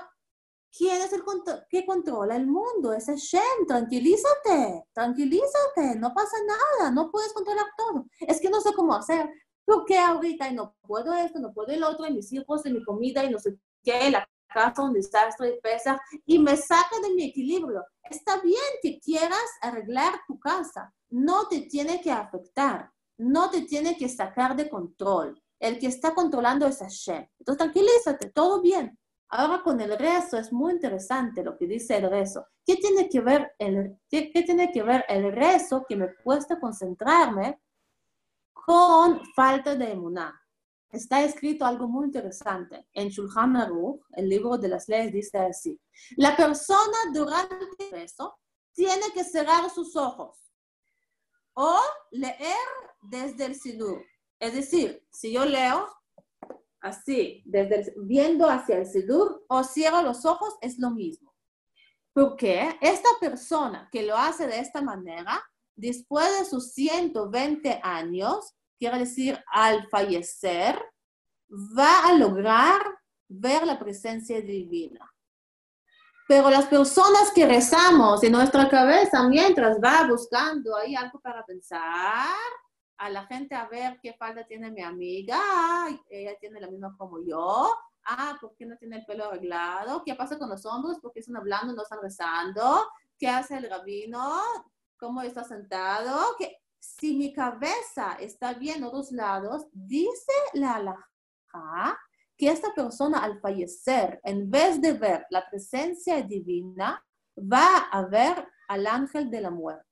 ¿Quién es el que controla el mundo? Es Hashem. Tranquilízate, tranquilízate, no pasa nada, no puedes controlar todo. Es que no sé cómo hacer. ¿Por qué ahorita y no puedo esto, no puedo el otro, y mis hijos, y mi comida, y no sé qué, la casa, un desastre, y pesa, y me saca de mi equilibrio? Está bien que quieras arreglar tu casa, no te tiene que afectar, no te tiene que sacar de control. El que está controlando es Hashem. Entonces tranquilízate, todo bien. Ahora con el rezo es muy interesante lo que dice el rezo. ¿Qué tiene que ver el, qué, tiene que ver el rezo que me cuesta concentrarme con falta de emuná? Está escrito algo muy interesante. En Shulchan Aruch, el libro de las leyes, dice así. La persona durante el rezo tiene que cerrar sus ojos o leer desde el sidur. Es decir, si yo leo, así, desde viendo hacia el Sidur o cierro los ojos, es lo mismo. Porque esta persona que lo hace de esta manera, después de sus 120 años, quiere decir al fallecer, va a lograr ver la presencia divina. Pero las personas que rezamos en nuestra cabeza mientras va buscando ahí algo para pensar, a la gente a ver qué falta tiene mi amiga, ella tiene la misma como yo, ah, ¿por qué no tiene el pelo arreglado? ¿Qué pasa con los hombros? ¿Por qué están hablando, no están rezando? ¿Qué hace el rabino? ¿Cómo está sentado? Que si mi cabeza está bien a dos lados, dice la alhaja que esta persona al fallecer, en vez de ver la presencia divina, va a ver al ángel de la muerte.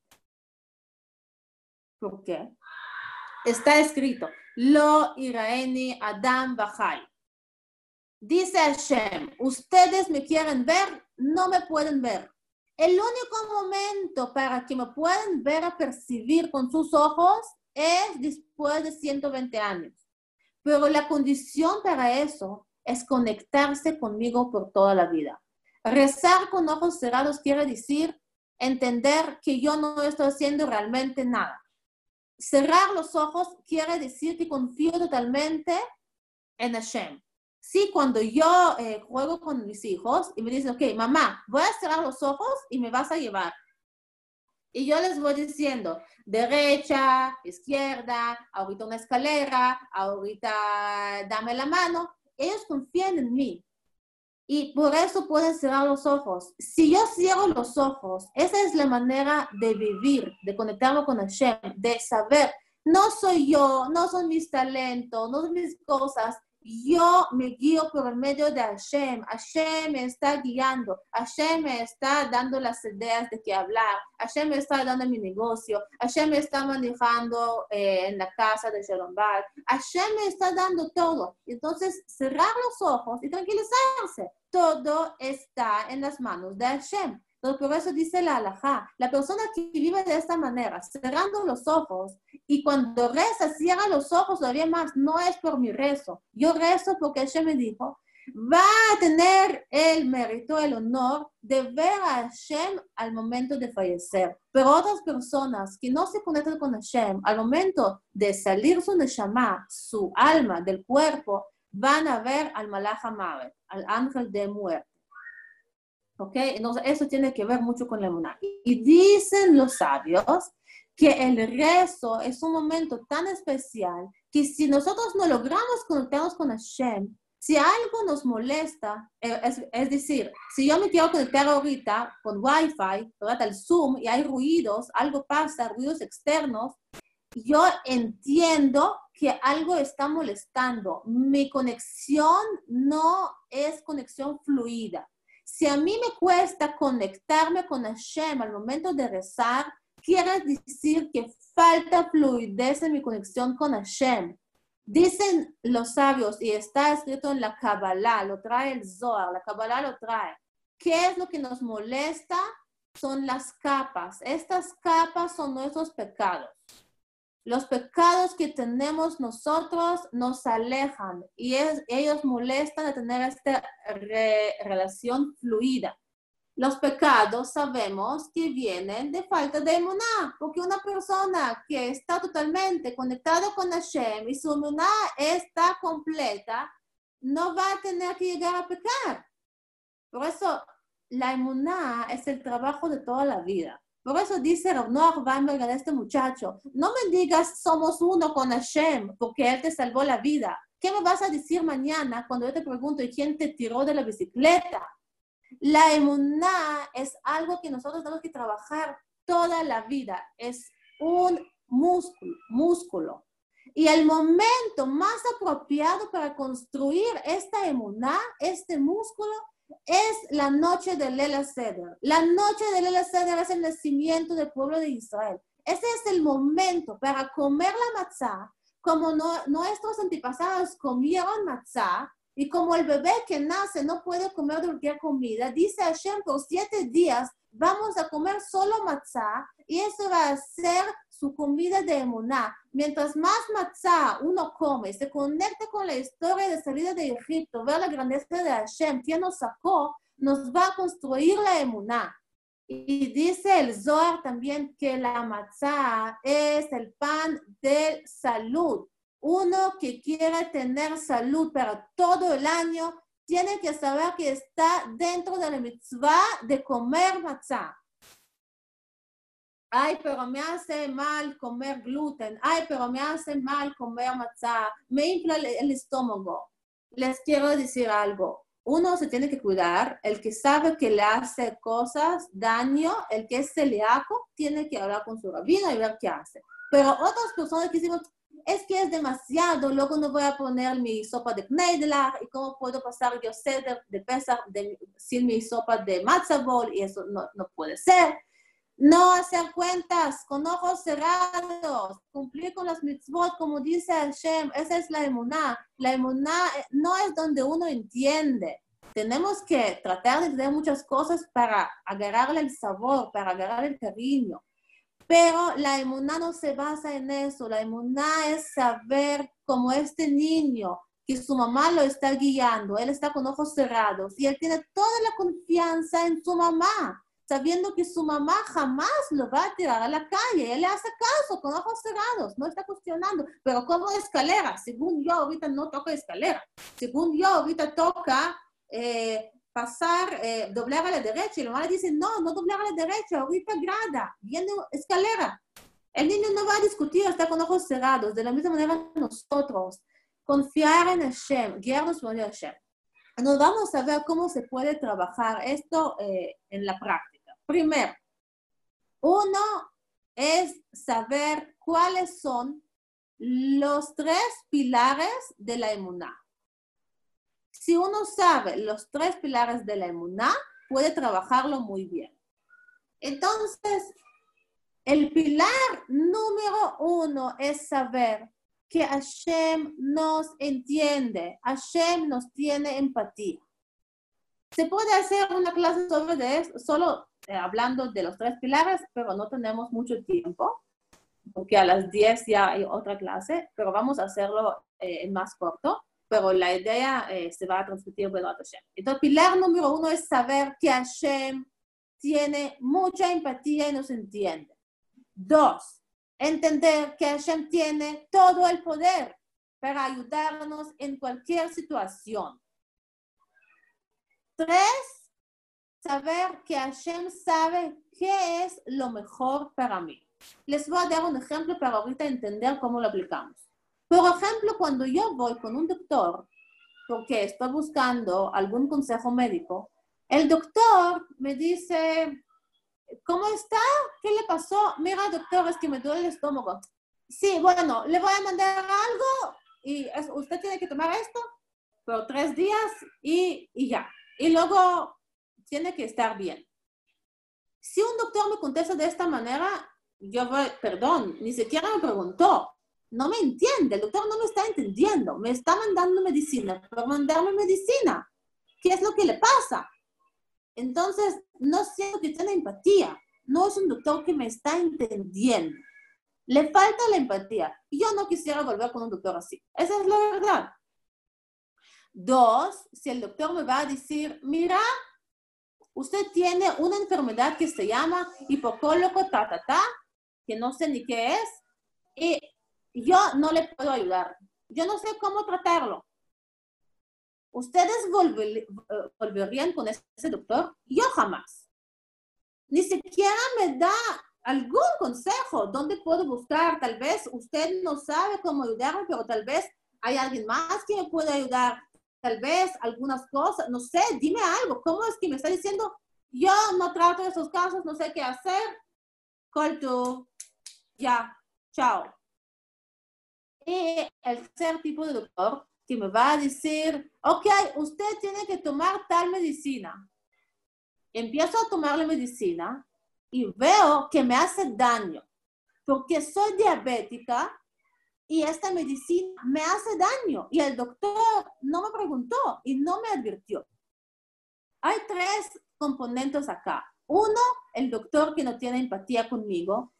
¿Por qué? Está escrito, Lo iraeni Adam Bajai. Dice Hashem, ustedes me quieren ver, no me pueden ver. El único momento para que me puedan ver a percibir con sus ojos es después de 120 años. Pero la condición para eso es conectarse conmigo por toda la vida. Rezar con ojos cerrados quiere decir entender que yo no estoy haciendo realmente nada cerrar los ojos quiere decir que confío totalmente en Hashem. Sí, cuando yo eh, juego con mis hijos y me dicen, ok, mamá, voy a cerrar los ojos y me vas a llevar. Y yo les voy diciendo, derecha, izquierda, ahorita una escalera, ahorita dame la mano. Ellos confían en mí. Y por eso pueden cerrar los ojos. Si yo cierro los ojos, esa es la manera de vivir, de conectarme con Hashem, de saber, no soy yo, no son mis talentos, no son mis cosas, yo me guío por el medio de Hashem. Hashem me está guiando. Hashem me está dando las ideas de qué hablar. Hashem me está dando mi negocio. Hashem me está manejando eh, en la casa de Shalom Bar. Hashem me está dando todo. Entonces, cerrar los ojos y tranquilizarse. Todo está en las manos de Hashem. Por eso dice la alajá, la persona que vive de esta manera, cerrando los ojos, y cuando reza, cierra los ojos todavía más, no es por mi rezo, yo rezo porque Hashem me dijo, va a tener el mérito, el honor de ver a Hashem al momento de fallecer. Pero otras personas que no se conectan con Hashem, al momento de salir su neshama, su alma del cuerpo, van a ver al Malach al ángel de muerte. ¿Ok? Entonces, eso tiene que ver mucho con la emuná. Y dicen los sabios que el rezo es un momento tan especial que si nosotros no logramos conectarnos con Hashem, si algo nos molesta, eh, es, decir, si yo me quiero conectar ahorita con Wi-Fi, ¿verdad? el Zoom, y hay ruidos, algo pasa, ruidos externos, yo entiendo que algo está molestando. Mi conexión no es conexión fluida. Si a mí me cuesta conectarme con Hashem al momento de rezar, quiere decir que falta fluidez en mi conexión con Hashem. Dicen los sabios, y está escrito en la Kabbalah, lo trae el Zohar, la Kabbalah lo trae. ¿Qué es lo que nos molesta? Son las capas. Estas capas son nuestros pecados. Los pecados que tenemos nosotros nos alejan y ellos molestan de tener esta relación fluida. Los pecados sabemos que vienen de falta de emuná, porque una persona que está totalmente conectada con Hashem y su emuná está completa, no va a tener que llegar a pecar. Por eso, la emuná es el trabajo de toda la vida. Por eso dice Noah Weinberg a este muchacho, no me digas somos uno con Hashem, porque Él te salvó la vida. ¿Qué me vas a decir mañana cuando yo te pregunto quién te tiró de la bicicleta? La emuná es algo que nosotros tenemos que trabajar toda la vida. Es un músculo, músculo. Y el momento más apropiado para construir esta emuná, este músculo, es la noche de Lela Seder. La noche de Lela Seder es el nacimiento del pueblo de Israel. Ese es el momento para comer la matzá, como nuestros antepasados comieron matzá, y como el bebé que nace no puede comer cualquier comida, dice Hashem, por siete días vamos a comer solo matzá y eso va a ser su comida de emuná. Mientras más matzá uno come, se conecta con la historia de salida de Egipto, ver la grandeza de Hashem, quien nos sacó, nos va a construir la emuná. Y dice el Zohar también que la matzá es el pan de salud. Uno que quiere tener salud para todo el año tiene que saber que está dentro de la mitzvah de comer matzah. Ay, pero me hace mal comer gluten. Ay, pero me hace mal comer matzah. Me infla el estómago. Les quiero decir algo. Uno se tiene que cuidar. El que sabe que le hace cosas, daño, el que es celíaco, tiene que hablar con su rabino y ver qué hace. Pero otras personas que dicen, es que es demasiado, luego no voy a poner mi sopa de kneidler y cómo puedo pasar yo ceder de pesar sin mi sopa de matzah y eso no, no puede ser. No hacer cuentas con ojos cerrados, cumplir con las mitzvot como dice Hashem, esa es la emuná. La emuná eh, no es donde uno entiende. Tenemos que tratar de entender muchas cosas para agarrarle el sabor, para agarrarle el cariño. Pero la emuná no se basa en eso. La emuná es saber como este niño que su mamá lo está guiando, él está con ojos cerrados y él tiene toda la confianza en su mamá, sabiendo que su mamá jamás lo va a tirar a la calle. Él le hace caso con ojos cerrados, no está cuestionando. Pero como escalera, según yo ahorita no toca escalera, según yo ahorita toca eh, pasar, eh, doblar a la derecha. Y la mamá le dice, no, no doblar a la derecha, ahorita grada, viene escalera. El niño no va a discutir, está con ojos cerrados. De la misma manera nosotros, confiar en Hashem, guiarnos por Hashem. Nos vamos a ver cómo se puede trabajar esto eh, en la práctica. Primero, uno es saber cuáles son los tres pilares de la emuná. Si uno sabe los tres pilares de la emuná, puede trabajarlo muy bien. Entonces, el pilar número uno es saber que Hashem nos entiende, Hashem nos tiene empatía. Se puede hacer una clase sobre eso, solo eh, hablando de los tres pilares, pero no tenemos mucho tiempo, porque a las 10 ya hay otra clase, pero vamos a hacerlo eh, en más corto, pero la idea eh, se va a transmitir por Hashem. Entonces, pilar número uno es saber que Hashem tiene mucha empatía y nos entiende. Dos, entender que Hashem tiene todo el poder para ayudarnos en cualquier situación. Tres, saber que Hashem sabe qué es lo mejor para mí. Les voy a dar un ejemplo para ahorita entender cómo lo aplicamos. Por ejemplo, cuando yo voy con un doctor porque estoy buscando algún consejo médico, el doctor me dice, ¿cómo está? ¿Qué le pasó? Mira, doctor, es que me duele el estómago. Sí, bueno, le voy a mandar algo y usted tiene que tomar esto por tres días y, y ya. Y luego tiene que estar bien. Si un doctor me contesta de esta manera, yo voy, perdón, ni siquiera me preguntó. No me entiende, el doctor no me está entendiendo. Me está mandando medicina por mandarme medicina. ¿Qué es lo que le pasa? Entonces, no siento que tiene empatía. No es un doctor que me está entendiendo. Le falta la empatía. Yo no quisiera volver con un doctor así. Esa es la verdad. Dos, si el doctor me va a decir, mira, usted tiene una enfermedad que se llama hipocólogo ta, ta, ta, que no sé ni qué es, y yo no le puedo ayudar. Yo no sé cómo tratarlo. ¿Ustedes volverían con ese doctor? Yo jamás. Ni siquiera me da algún consejo. ¿Dónde puedo buscar? Tal vez usted no sabe cómo ayudarme, pero tal vez hay alguien más que me puede ayudar. Tal vez algunas cosas, no sé, dime algo. ¿Cómo es que me está diciendo? Yo no trato esos casos, no sé qué hacer. Call to, ya, chao. Y el tercer tipo de doctor que me va a decir, ok, usted tiene que tomar tal medicina. Empiezo a tomar la medicina y veo que me hace daño porque soy diabética y esta medicina me hace daño y el doctor no me preguntó y no me advirtió. Hay tres componentes acá. Uno, el doctor que no tiene empatía conmigo.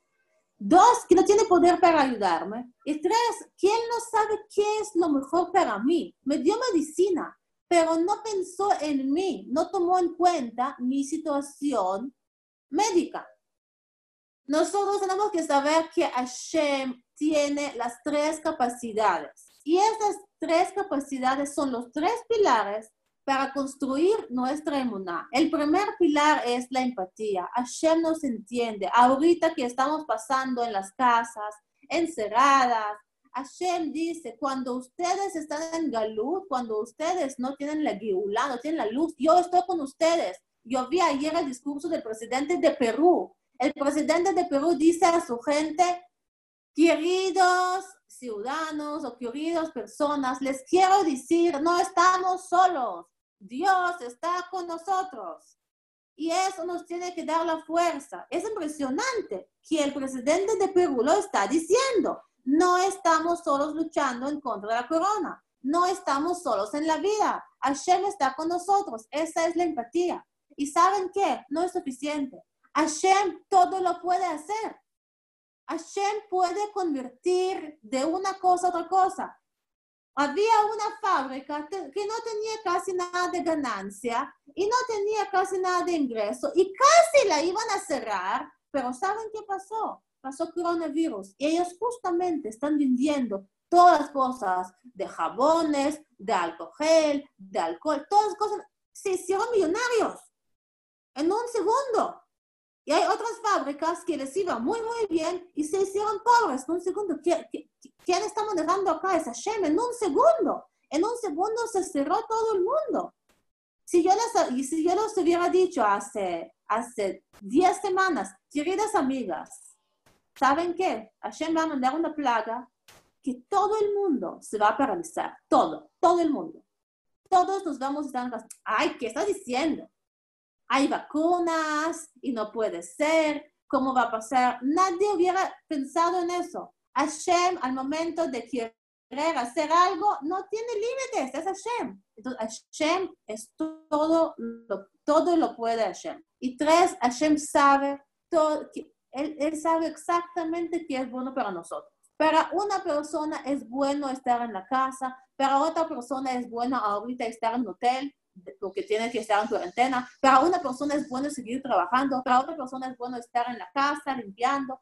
Dos, que no tiene poder para ayudarme. Y tres, que él no sabe qué es lo mejor para mí. Me dio medicina, pero no pensó en mí, no tomó en cuenta mi situación médica. Nosotros tenemos que saber que Hashem tiene las tres capacidades. Y esas tres capacidades son los tres pilares para construir nuestra emuná. El primer pilar es la empatía. Hashem nos entiende. Ahorita que estamos pasando en las casas, encerradas, Hashem dice, cuando ustedes están en Galut, cuando ustedes no tienen la guiulá, no tienen la luz, yo estoy con ustedes. Yo vi ayer el discurso del presidente de Perú. El presidente de Perú dice a su gente, queridos ciudadanos o queridas personas, les quiero decir, no estamos solos. Dios está con nosotros. Y eso nos tiene que dar la fuerza. Es impresionante que el presidente de Perú lo está diciendo. No estamos solos luchando en contra de la corona. No estamos solos en la vida. Hashem está con nosotros. Esa es la empatía. ¿Y saben qué? No es suficiente. Hashem todo lo puede hacer. Hashem puede convertir de una cosa a otra cosa había una fábrica que no tenía casi nada de ganancia y no tenía casi nada de ingreso y casi la iban a cerrar, pero ¿saben qué pasó? Pasó coronavirus y ellos justamente están vendiendo todas las cosas de jabones, de alcohol, de alcohol, todas las cosas. se hicieron millonarios en un segundo. Y hay otras fábricas que les iba muy, muy bien y se hicieron pobres en un segundo. ¿Quién, está manejando acá? Es Hashem en un segundo. En un segundo se cerró todo el mundo. Si yo les, si yo les hubiera dicho hace, hace 10 semanas, queridas amigas, ¿saben qué? Hashem va a mandar una plaga que todo el mundo se va a paralizar. Todo, todo el mundo. Todos nos vamos a estar Ay, ¿qué estás diciendo? Hay vacunas y no puede ser. ¿Cómo va a pasar? Nadie hubiera pensado en eso. Hashem, al momento de querer hacer algo, no tiene límites, es Hashem. Entonces, Hashem es todo, lo, todo lo puede Hashem. Y tres, Hashem sabe, todo, él, él sabe exactamente qué es bueno para nosotros. Para una persona es bueno estar en la casa, para otra persona es bueno ahorita estar en hotel porque tiene que estar en cuarentena, para una persona es bueno seguir trabajando, para otra persona es bueno estar en la casa limpiando.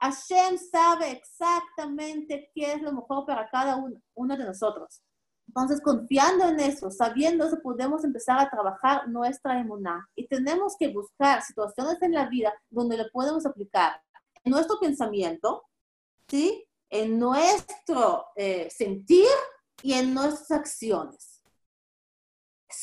Hashem sabe exactamente qué es lo mejor para cada uno, uno de nosotros. Entonces, confiando en eso, sabiendo eso, podemos empezar a trabajar nuestra emuná. Y tenemos que buscar situaciones en la vida donde lo podemos aplicar en nuestro pensamiento, ¿sí? en nuestro eh, sentir y en nuestras acciones.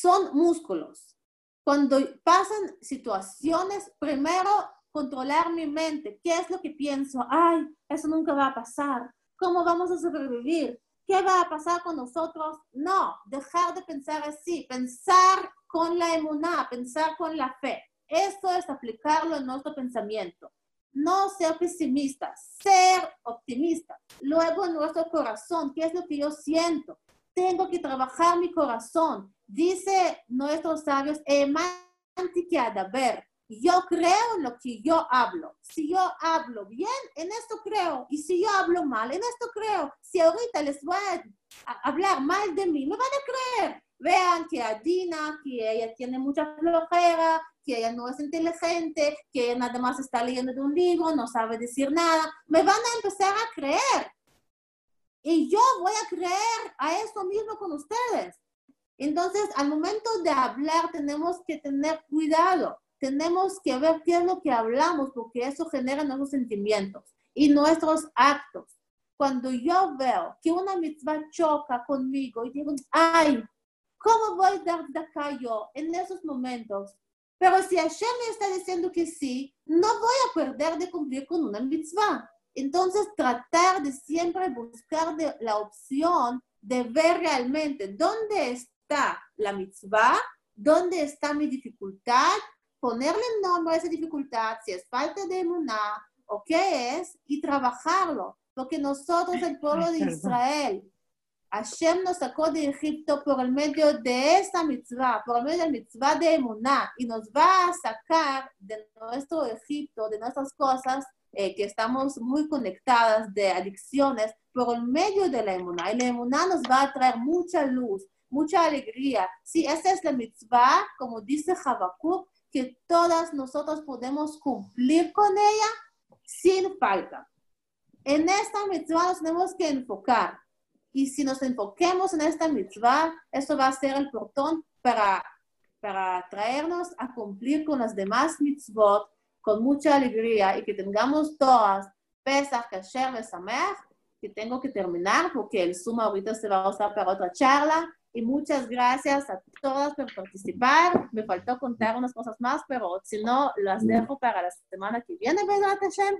Son músculos. Cuando pasan situaciones, primero controlar mi mente. ¿Qué es lo que pienso? Ay, eso nunca va a pasar. ¿Cómo vamos a sobrevivir? ¿Qué va a pasar con nosotros? No, dejar de pensar así, pensar con la emuná, pensar con la fe. Esto es aplicarlo en nuestro pensamiento no ser pesimistas, ser optimistas. Luego en nuestro corazón, ¿qué es lo que yo siento? Tengo que trabajar mi corazón. Dice nuestros sabios, ver. Yo creo en lo que yo hablo. Si yo hablo bien, en esto creo. Y si yo hablo mal, en esto creo. Si ahorita les voy a hablar mal de mí, me van a creer. Vean que a Dina, que ella tiene mucha flojera, que ella no es inteligente, que ella nada más está leyendo de un libro, no sabe decir nada, me van a empezar a creer. Y yo voy a creer a eso mismo con ustedes. Entonces, al momento de hablar, tenemos que tener cuidado. Tenemos que ver qué es lo que hablamos, porque eso genera nuestros sentimientos y nuestros actos. Cuando yo veo que una mitzvah choca conmigo y digo, ay, ¿cómo voy a dar de acá yo en esos momentos? Pero si Hashem me está diciendo que sí, no voy a perder de cumplir con una mitzvah. Entonces, tratar de siempre buscar de la opción de ver realmente dónde está la mitzvah, dónde está mi dificultad, ponerle nombre a esa dificultad, si es falta de emuná o qué es, y trabajarlo. Porque nosotros, el pueblo de Israel, Hashem nos sacó de Egipto por el medio de esta mitzvah, por el medio de la mitzvah de Emuná, y nos va a sacar de nuestro Egipto, de nuestras cosas, eh, que estamos muy conectadas de adicciones, por el medio de la Emuná. Y la Emuná nos va a traer mucha luz, mucha alegría. Sí, esa es la mitzvah, como dice Habacuc, que todas nosotros podemos cumplir con ella sin falta. En esta mitzvah nos tenemos que enfocar y si nos enfoquemos en esta mitzvah, eso va a ser el portón para, para traernos a cumplir con las demás mitzvot con mucha alegría y que tengamos todas Pesach, Kasher, Besamer, que tengo que terminar porque el Zoom ahorita se va a usar para otra charla. Y muchas gracias a todas por participar. Me faltó contar unas cosas más, pero si no, las dejo para la semana que viene, ¿verdad, Hashem?